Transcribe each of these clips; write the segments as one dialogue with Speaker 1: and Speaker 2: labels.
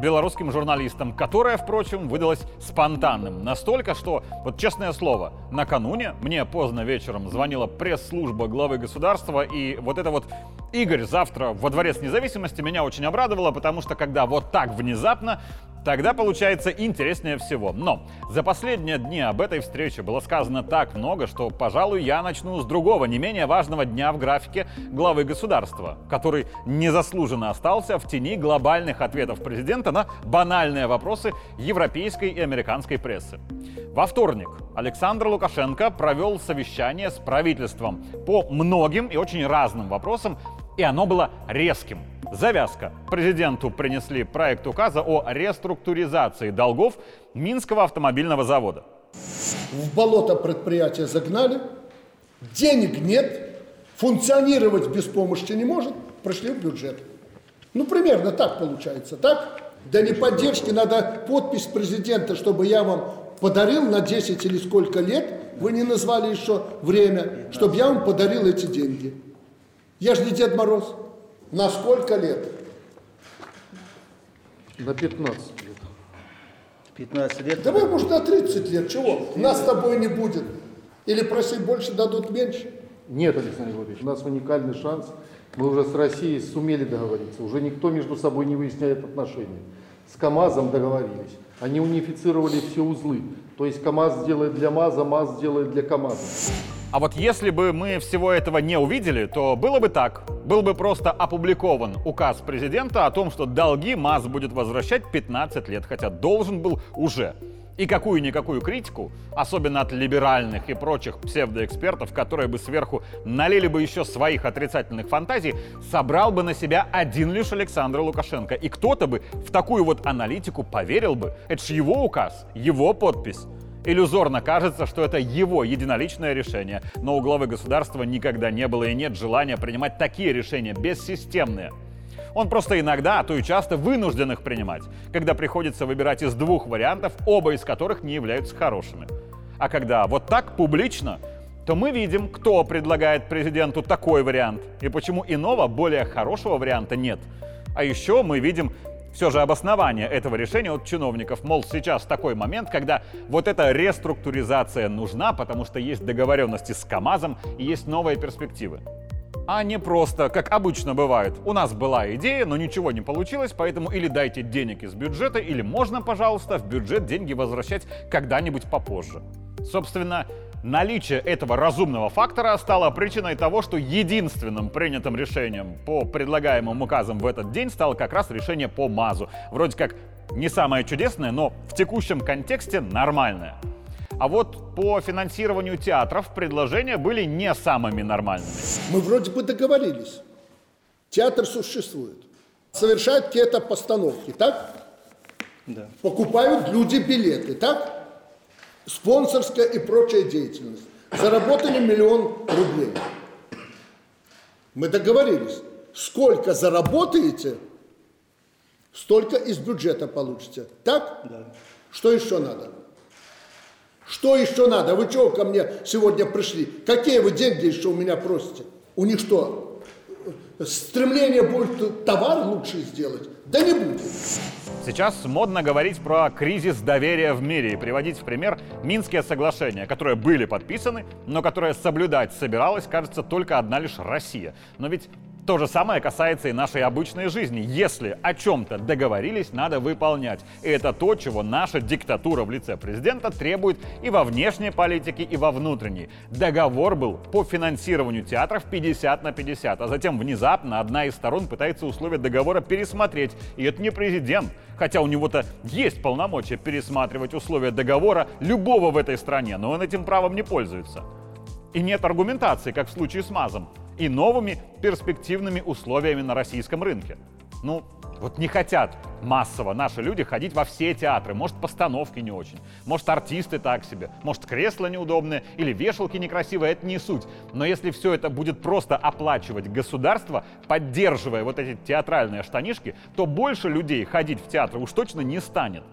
Speaker 1: белорусским журналистам, которое, впрочем, выдалось спонтанным. Настолько, что, вот честное слово, накануне мне поздно вечером звонила пресс-служба главы государства, и вот это вот «Игорь, завтра во Дворец независимости» меня очень обрадовало, потому что когда вот так внезапно Тогда получается интереснее всего. Но за последние дни об этой встрече было сказано так много, что, пожалуй, я начну с другого, не менее важного дня в графике главы государства, который незаслуженно остался в тени глобальных ответов президента на банальные вопросы европейской и американской прессы. Во вторник Александр Лукашенко провел совещание с правительством по многим и очень разным вопросам, и оно было резким. Завязка. Президенту принесли проект указа о реструктуризации долгов Минского автомобильного завода.
Speaker 2: В болото предприятие загнали, денег нет, функционировать без помощи не может, прошли в бюджет. Ну, примерно так получается, так? Да не поддержки, надо подпись президента, чтобы я вам подарил на 10 или сколько лет, вы не назвали еще время, чтобы я вам подарил эти деньги. Я же не Дед Мороз. На сколько лет?
Speaker 3: На 15 лет.
Speaker 4: 15 лет?
Speaker 2: Давай, может, на 30 лет. Чего? Нас с тобой не будет. Или просить больше, дадут меньше.
Speaker 3: Нет, Александр Владимирович, у нас уникальный шанс. Мы уже с Россией сумели договориться. Уже никто между собой не выясняет отношения. С КАМАЗом договорились. Они унифицировали все узлы. То есть КАМАЗ сделает для МАЗа, МАЗ сделает для КАМАЗа.
Speaker 1: А вот если бы мы всего этого не увидели, то было бы так. Был бы просто опубликован указ президента о том, что долги МАЗ будет возвращать 15 лет, хотя должен был уже. И какую-никакую критику, особенно от либеральных и прочих псевдоэкспертов, которые бы сверху налили бы еще своих отрицательных фантазий, собрал бы на себя один лишь Александр Лукашенко. И кто-то бы в такую вот аналитику поверил бы. Это же его указ, его подпись. Иллюзорно кажется, что это его единоличное решение, но у главы государства никогда не было и нет желания принимать такие решения, бессистемные. Он просто иногда, а то и часто вынужден их принимать, когда приходится выбирать из двух вариантов, оба из которых не являются хорошими. А когда вот так публично, то мы видим, кто предлагает президенту такой вариант и почему иного, более хорошего варианта нет. А еще мы видим, все же обоснование этого решения от чиновников. Мол, сейчас такой момент, когда вот эта реструктуризация нужна, потому что есть договоренности с КАМАЗом и есть новые перспективы. А не просто, как обычно бывает, у нас была идея, но ничего не получилось, поэтому или дайте денег из бюджета, или можно, пожалуйста, в бюджет деньги возвращать когда-нибудь попозже. Собственно, Наличие этого разумного фактора стало причиной того, что единственным принятым решением по предлагаемым указам в этот день стало как раз решение по МАЗу. Вроде как не самое чудесное, но в текущем контексте нормальное. А вот по финансированию театров предложения были не самыми нормальными.
Speaker 2: Мы вроде бы договорились. Театр существует. Совершают какие-то постановки, так?
Speaker 4: Да.
Speaker 2: Покупают люди билеты, так? Спонсорская и прочая деятельность. Заработали миллион рублей. Мы договорились, сколько заработаете, столько из бюджета получите. Так?
Speaker 4: Да.
Speaker 2: Что еще надо? Что еще надо? Вы чего ко мне сегодня пришли? Какие вы деньги еще у меня просите? У них что, стремление будет товар лучше сделать? Да не будет.
Speaker 1: Сейчас модно говорить про кризис доверия в мире и приводить в пример Минские соглашения, которые были подписаны, но которые соблюдать собиралась, кажется, только одна лишь Россия. Но ведь то же самое касается и нашей обычной жизни. Если о чем-то договорились, надо выполнять. И это то, чего наша диктатура в лице президента требует и во внешней политике, и во внутренней. Договор был по финансированию театров 50 на 50, а затем внезапно одна из сторон пытается условия договора пересмотреть. И это не президент, хотя у него-то есть полномочия пересматривать условия договора любого в этой стране, но он этим правом не пользуется. И нет аргументации, как в случае с МАЗом и новыми перспективными условиями на российском рынке. Ну, вот не хотят массово наши люди ходить во все театры. Может, постановки не очень, может, артисты так себе, может, кресла неудобные или вешалки некрасивые, это не суть. Но если все это будет просто оплачивать государство, поддерживая вот эти театральные штанишки, то больше людей ходить в театр уж точно не станет.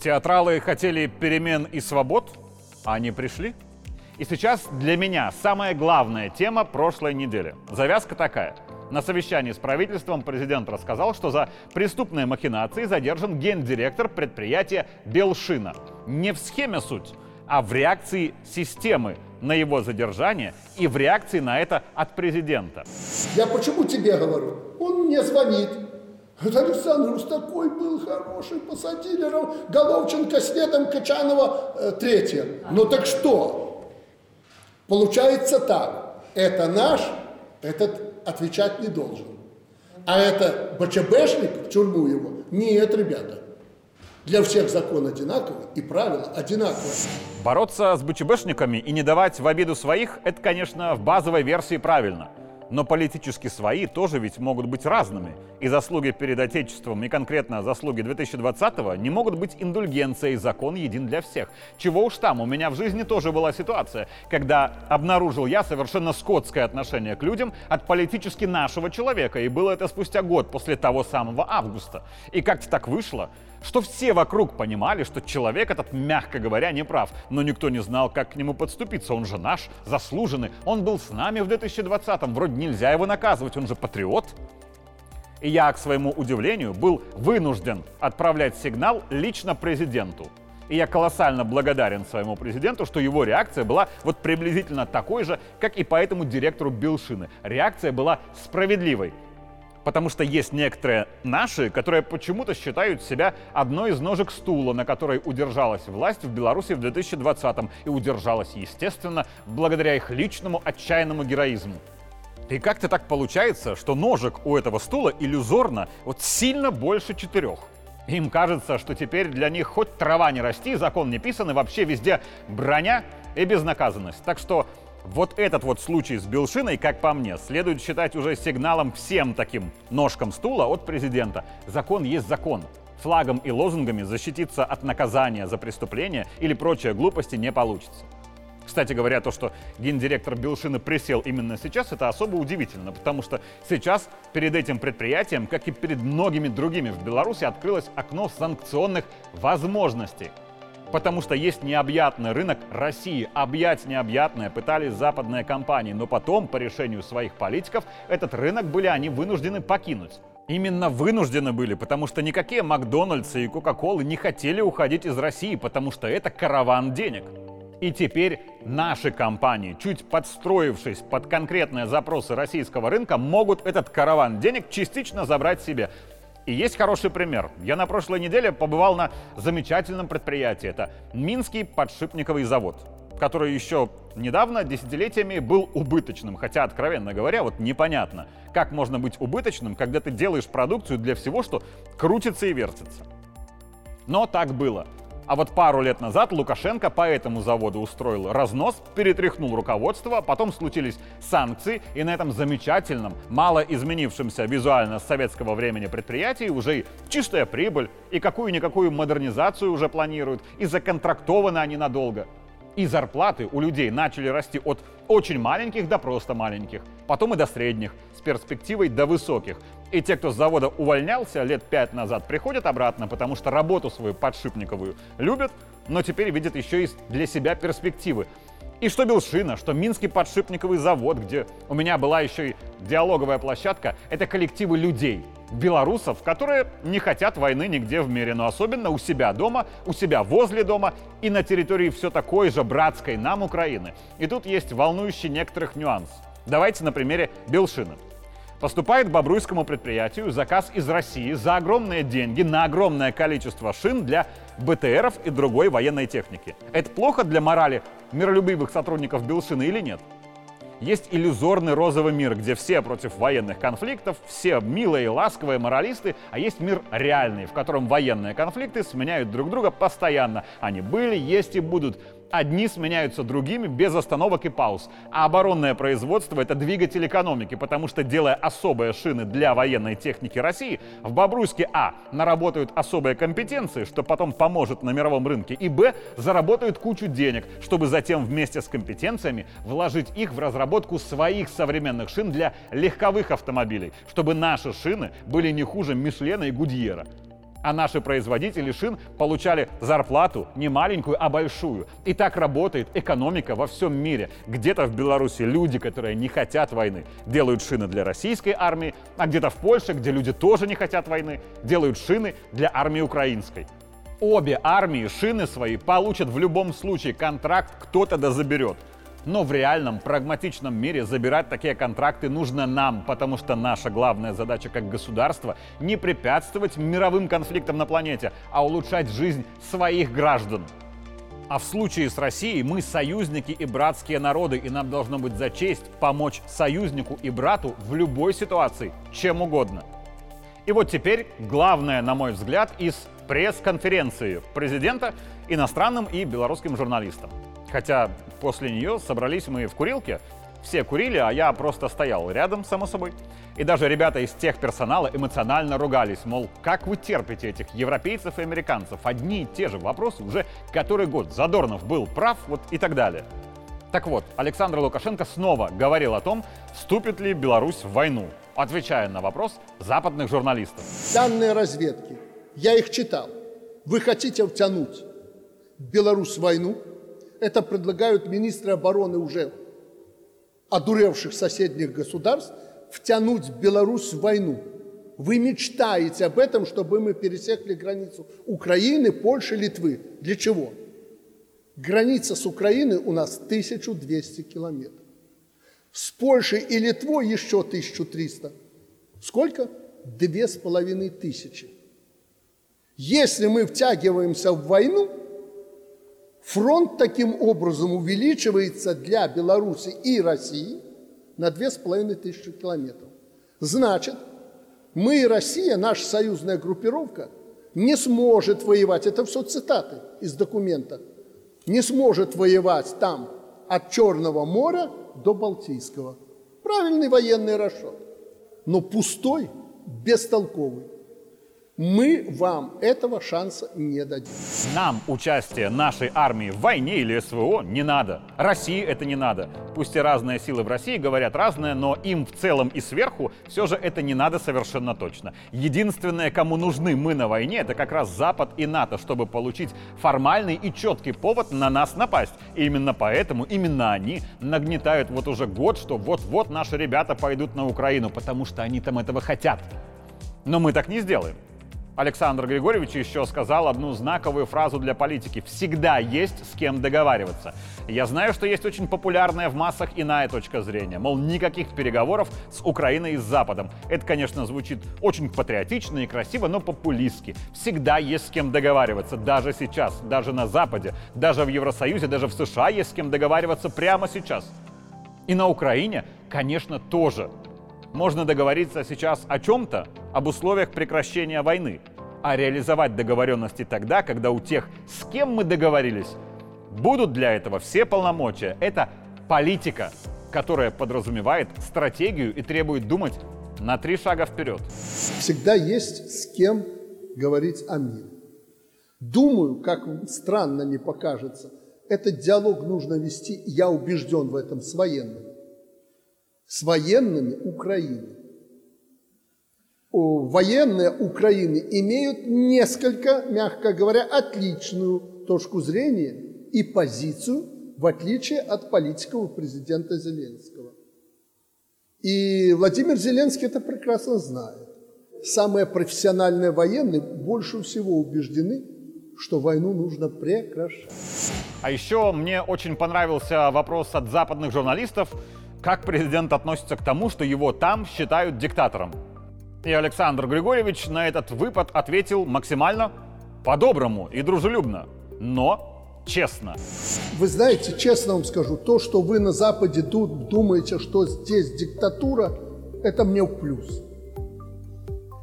Speaker 1: Театралы хотели перемен и свобод, а они пришли. И сейчас для меня самая главная тема прошлой недели. Завязка такая – на совещании с правительством президент рассказал, что за преступные махинации задержан гендиректор предприятия «Белшина». Не в схеме суть, а в реакции системы на его задержание и в реакции на это от президента.
Speaker 2: Я почему тебе говорю? Он мне звонит. Это Александр такой был хороший, посадили Головченко, следом Качанова, э, третье. Ну так что? Получается так. Это наш, этот отвечать не должен. А это БЧБшник, в тюрьму его, нет, ребята. Для всех закон одинаковый и правила одинаковые.
Speaker 1: Бороться с БЧБшниками и не давать в обиду своих – это, конечно, в базовой версии правильно – но политически свои тоже ведь могут быть разными. И заслуги перед Отечеством, и конкретно заслуги 2020-го, не могут быть индульгенцией, закон един для всех. Чего уж там, у меня в жизни тоже была ситуация, когда обнаружил я совершенно скотское отношение к людям от политически нашего человека, и было это спустя год после того самого августа. И как-то так вышло, что все вокруг понимали, что человек этот, мягко говоря, не прав, но никто не знал, как к нему подступиться. Он же наш, заслуженный, он был с нами в 2020-м, вроде нельзя его наказывать, он же патриот. И я, к своему удивлению, был вынужден отправлять сигнал лично президенту. И я колоссально благодарен своему президенту, что его реакция была вот приблизительно такой же, как и по этому директору Билшины. Реакция была справедливой. Потому что есть некоторые наши, которые почему-то считают себя одной из ножек стула, на которой удержалась власть в Беларуси в 2020-м. И удержалась, естественно, благодаря их личному отчаянному героизму. И как-то так получается, что ножек у этого стула иллюзорно вот сильно больше четырех. Им кажется, что теперь для них хоть трава не расти, закон не писан, и вообще везде броня и безнаказанность. Так что вот этот вот случай с Белшиной, как по мне, следует считать уже сигналом всем таким ножкам стула от президента. Закон есть закон. Флагом и лозунгами защититься от наказания за преступление или прочие глупости не получится. Кстати говоря, то, что гендиректор Белшины присел именно сейчас, это особо удивительно, потому что сейчас перед этим предприятием, как и перед многими другими в Беларуси, открылось окно санкционных возможностей. Потому что есть необъятный рынок России. Объять необъятное пытались западные компании, но потом, по решению своих политиков, этот рынок были они вынуждены покинуть. Именно вынуждены были, потому что никакие Макдональдсы и Кока-Колы не хотели уходить из России, потому что это караван денег. И теперь наши компании, чуть подстроившись под конкретные запросы российского рынка, могут этот караван денег частично забрать себе. И есть хороший пример. Я на прошлой неделе побывал на замечательном предприятии. Это Минский подшипниковый завод, который еще недавно, десятилетиями, был убыточным. Хотя, откровенно говоря, вот непонятно, как можно быть убыточным, когда ты делаешь продукцию для всего, что крутится и вертится. Но так было. А вот пару лет назад Лукашенко по этому заводу устроил разнос, перетряхнул руководство, потом случились санкции, и на этом замечательном, мало изменившемся визуально с советского времени предприятии уже и чистая прибыль, и какую-никакую модернизацию уже планируют, и законтрактованы они надолго. И зарплаты у людей начали расти от очень маленьких до просто маленьких, потом и до средних, с перспективой до высоких. И те, кто с завода увольнялся лет пять назад, приходят обратно, потому что работу свою подшипниковую любят, но теперь видят еще и для себя перспективы. И что Белшина, что Минский подшипниковый завод, где у меня была еще и диалоговая площадка, это коллективы людей, белорусов, которые не хотят войны нигде в мире, но особенно у себя дома, у себя возле дома и на территории все такой же братской нам Украины. И тут есть волнующий некоторых нюанс. Давайте на примере Белшины. Поступает бобруйскому предприятию заказ из России за огромные деньги на огромное количество шин для БТРов и другой военной техники. Это плохо для морали миролюбивых сотрудников Белшины или нет? Есть иллюзорный розовый мир, где все против военных конфликтов, все милые ласковые моралисты, а есть мир реальный, в котором военные конфликты сменяют друг друга постоянно. Они были, есть и будут. Одни сменяются другими без остановок и пауз. А оборонное производство – это двигатель экономики, потому что, делая особые шины для военной техники России, в Бобруйске А наработают особые компетенции, что потом поможет на мировом рынке, и Б заработают кучу денег, чтобы затем вместе с компетенциями вложить их в разработку своих современных шин для легковых автомобилей, чтобы наши шины были не хуже Мишлена и Гудьера а наши производители шин получали зарплату не маленькую, а большую. И так работает экономика во всем мире. Где-то в Беларуси люди, которые не хотят войны, делают шины для российской армии, а где-то в Польше, где люди тоже не хотят войны, делают шины для армии украинской. Обе армии шины свои получат в любом случае, контракт кто-то да заберет. Но в реальном, прагматичном мире забирать такие контракты нужно нам, потому что наша главная задача как государства не препятствовать мировым конфликтам на планете, а улучшать жизнь своих граждан. А в случае с Россией мы союзники и братские народы, и нам должно быть за честь помочь союзнику и брату в любой ситуации, чем угодно. И вот теперь главное, на мой взгляд, из пресс-конференции президента иностранным и белорусским журналистам. Хотя после нее собрались мы в курилке, все курили, а я просто стоял рядом, само собой. И даже ребята из тех персонала эмоционально ругались, мол, как вы терпите этих европейцев и американцев? Одни и те же вопросы уже который год. Задорнов был прав, вот и так далее. Так вот, Александр Лукашенко снова говорил о том, вступит ли Беларусь в войну, отвечая на вопрос западных журналистов.
Speaker 2: Данные разведки, я их читал. Вы хотите втянуть Беларусь в войну? Это предлагают министры обороны уже одуревших соседних государств втянуть Беларусь в войну. Вы мечтаете об этом, чтобы мы пересекли границу Украины, Польши, Литвы. Для чего? Граница с Украиной у нас 1200 километров. С Польшей и Литвой еще 1300. Сколько? Две с половиной тысячи. Если мы втягиваемся в войну – Фронт таким образом увеличивается для Беларуси и России на 2500 километров. Значит, мы и Россия, наша союзная группировка, не сможет воевать, это все цитаты из документа, не сможет воевать там от Черного моря до Балтийского. Правильный военный расчет, но пустой, бестолковый мы вам этого шанса не дадим.
Speaker 1: Нам участие нашей армии в войне или СВО не надо. России это не надо. Пусть и разные силы в России говорят разное, но им в целом и сверху все же это не надо совершенно точно. Единственное, кому нужны мы на войне, это как раз Запад и НАТО, чтобы получить формальный и четкий повод на нас напасть. И именно поэтому именно они нагнетают вот уже год, что вот-вот наши ребята пойдут на Украину, потому что они там этого хотят. Но мы так не сделаем. Александр Григорьевич еще сказал одну знаковую фразу для политики. Всегда есть с кем договариваться. Я знаю, что есть очень популярная в массах иная точка зрения. Мол, никаких переговоров с Украиной и с Западом. Это, конечно, звучит очень патриотично и красиво, но популистски. Всегда есть с кем договариваться. Даже сейчас, даже на Западе, даже в Евросоюзе, даже в США есть с кем договариваться прямо сейчас. И на Украине, конечно, тоже. Можно договориться сейчас о чем-то, об условиях прекращения войны, а реализовать договоренности тогда, когда у тех, с кем мы договорились, будут для этого все полномочия. Это политика, которая подразумевает стратегию и требует думать на три шага вперед.
Speaker 2: Всегда есть с кем говорить о мире. Думаю, как странно не покажется, этот диалог нужно вести, я убежден в этом, с военными с военными Украины. Военные Украины имеют несколько, мягко говоря, отличную точку зрения и позицию, в отличие от политиков президента Зеленского. И Владимир Зеленский это прекрасно знает. Самые профессиональные военные больше всего убеждены, что войну нужно прекращать.
Speaker 1: А еще мне очень понравился вопрос от западных журналистов, как президент относится к тому, что его там считают диктатором. И Александр Григорьевич на этот выпад ответил максимально по-доброму и дружелюбно, но честно.
Speaker 2: Вы знаете, честно вам скажу, то, что вы на Западе думаете, что здесь диктатура, это мне в плюс.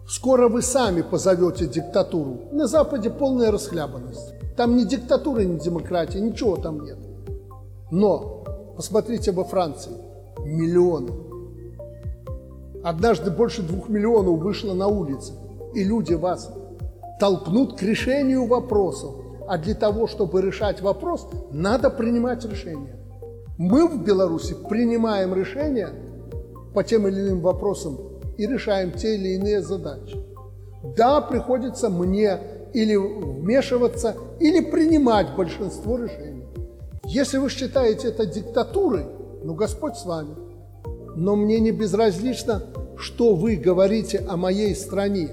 Speaker 2: Скоро вы сами позовете диктатуру. На Западе полная расхлябанность. Там ни диктатуры, ни демократии, ничего там нет. Но посмотрите во Франции. Миллионы. Однажды больше двух миллионов вышло на улицы. И люди вас толкнут к решению вопросов. А для того, чтобы решать вопрос, надо принимать решения. Мы в Беларуси принимаем решения по тем или иным вопросам и решаем те или иные задачи. Да, приходится мне или вмешиваться, или принимать большинство решений. Если вы считаете это диктатурой, ну Господь с вами. Но мне не безразлично, что вы говорите о моей стране.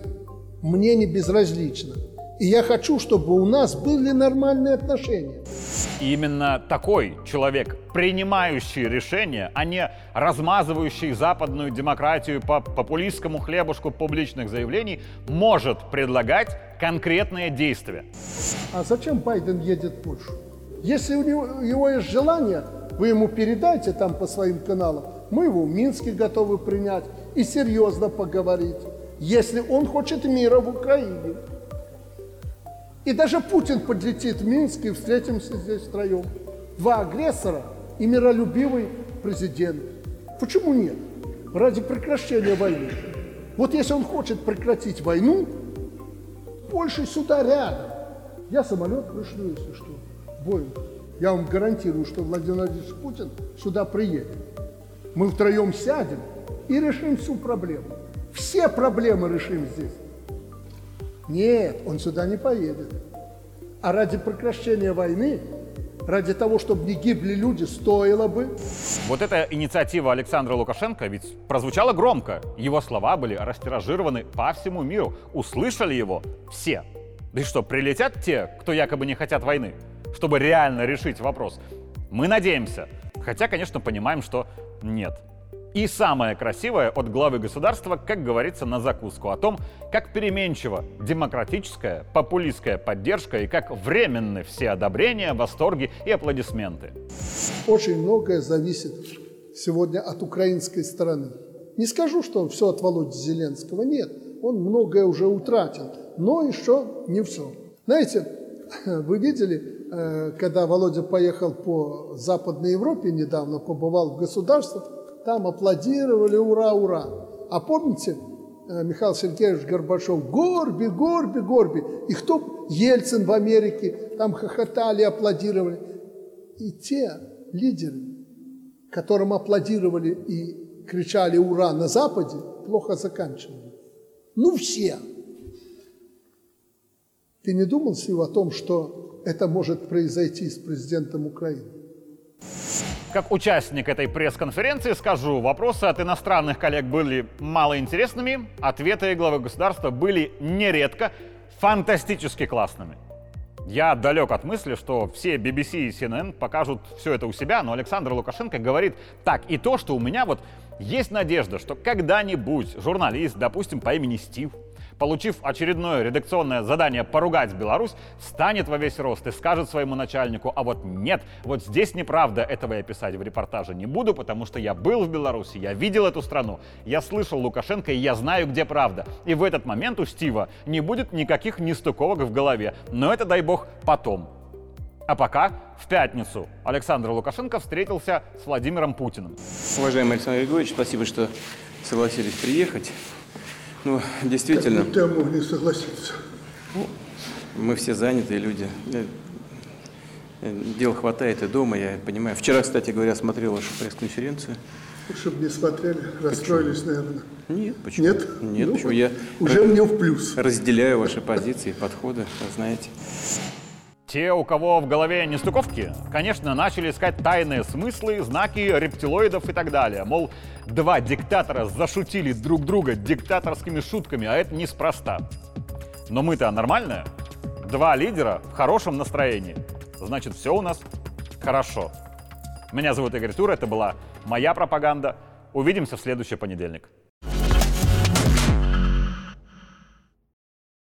Speaker 2: Мне не безразлично. И я хочу, чтобы у нас были нормальные отношения.
Speaker 1: Именно такой человек, принимающий решения, а не размазывающий западную демократию по популистскому хлебушку публичных заявлений, может предлагать конкретные действия.
Speaker 2: А зачем Байден едет в Польшу? Если у него, у него есть желание, вы ему передайте там по своим каналам. Мы его в Минске готовы принять и серьезно поговорить, если он хочет мира в Украине. И даже Путин подлетит в Минск и встретимся здесь втроем. Два агрессора и миролюбивый президент. Почему нет? Ради прекращения войны. Вот если он хочет прекратить войну, Польша сюда рядом. Я самолет пришлю, если что, Боинг. Я вам гарантирую, что Владимир Владимирович Путин сюда приедет. Мы втроем сядем и решим всю проблему. Все проблемы решим здесь. Нет, он сюда не поедет. А ради прекращения войны, ради того, чтобы не гибли люди, стоило бы.
Speaker 1: Вот эта инициатива Александра Лукашенко ведь прозвучала громко. Его слова были растиражированы по всему миру. Услышали его все. Да и что, прилетят те, кто якобы не хотят войны? Чтобы реально решить вопрос? Мы надеемся. Хотя, конечно, понимаем, что нет. И самое красивое от главы государства, как говорится, на закуску о том, как переменчива демократическая, популистская поддержка и как временны все одобрения, восторги и аплодисменты.
Speaker 2: Очень многое зависит сегодня от украинской стороны. Не скажу, что все от Володи Зеленского, нет, он многое уже утратил, но еще не все. Знаете, вы видели, когда Володя поехал по Западной Европе недавно, побывал в государствах, там аплодировали, ура, ура. А помните, э, Михаил Сергеевич Горбачев, Горби, Горби, Горби. И кто? Ельцин в Америке, там хохотали, аплодировали. И те лидеры, которым аплодировали и кричали «Ура!» на Западе, плохо заканчивали. Ну, все. Ты не думал, Сив, о том, что это может произойти с президентом Украины.
Speaker 1: Как участник этой пресс-конференции скажу, вопросы от иностранных коллег были малоинтересными, ответы главы государства были нередко фантастически классными. Я далек от мысли, что все BBC и CNN покажут все это у себя, но Александр Лукашенко говорит так, и то, что у меня вот есть надежда, что когда-нибудь журналист, допустим, по имени Стив, получив очередное редакционное задание поругать Беларусь, станет во весь рост и скажет своему начальнику, а вот нет, вот здесь неправда, этого я писать в репортаже не буду, потому что я был в Беларуси, я видел эту страну, я слышал Лукашенко и я знаю, где правда. И в этот момент у Стива не будет никаких нестыковок в голове, но это, дай бог, потом. А пока в пятницу Александр Лукашенко встретился с Владимиром Путиным.
Speaker 5: Уважаемый Александр Григорьевич, спасибо, что согласились приехать. Ну, действительно.
Speaker 2: Как будто могли согласиться.
Speaker 5: Ну, мы все занятые люди. Э, э, дел хватает и дома, я понимаю. Вчера, кстати говоря, смотрел вашу пресс-конференцию.
Speaker 2: Чтобы не смотрели, расстроились, почему? наверное.
Speaker 5: Нет, почему?
Speaker 2: Нет?
Speaker 5: Нет,
Speaker 2: ну,
Speaker 5: почему? Я
Speaker 2: уже мне в плюс.
Speaker 5: Разделяю ваши позиции, подходы, знаете.
Speaker 1: Те, у кого в голове нестыковки, конечно, начали искать тайные смыслы, знаки рептилоидов и так далее. Мол, два диктатора зашутили друг друга диктаторскими шутками, а это неспроста. Но мы-то нормальные. Два лидера в хорошем настроении. Значит, все у нас хорошо. Меня зовут Игорь Тур, это была моя пропаганда. Увидимся в следующий понедельник.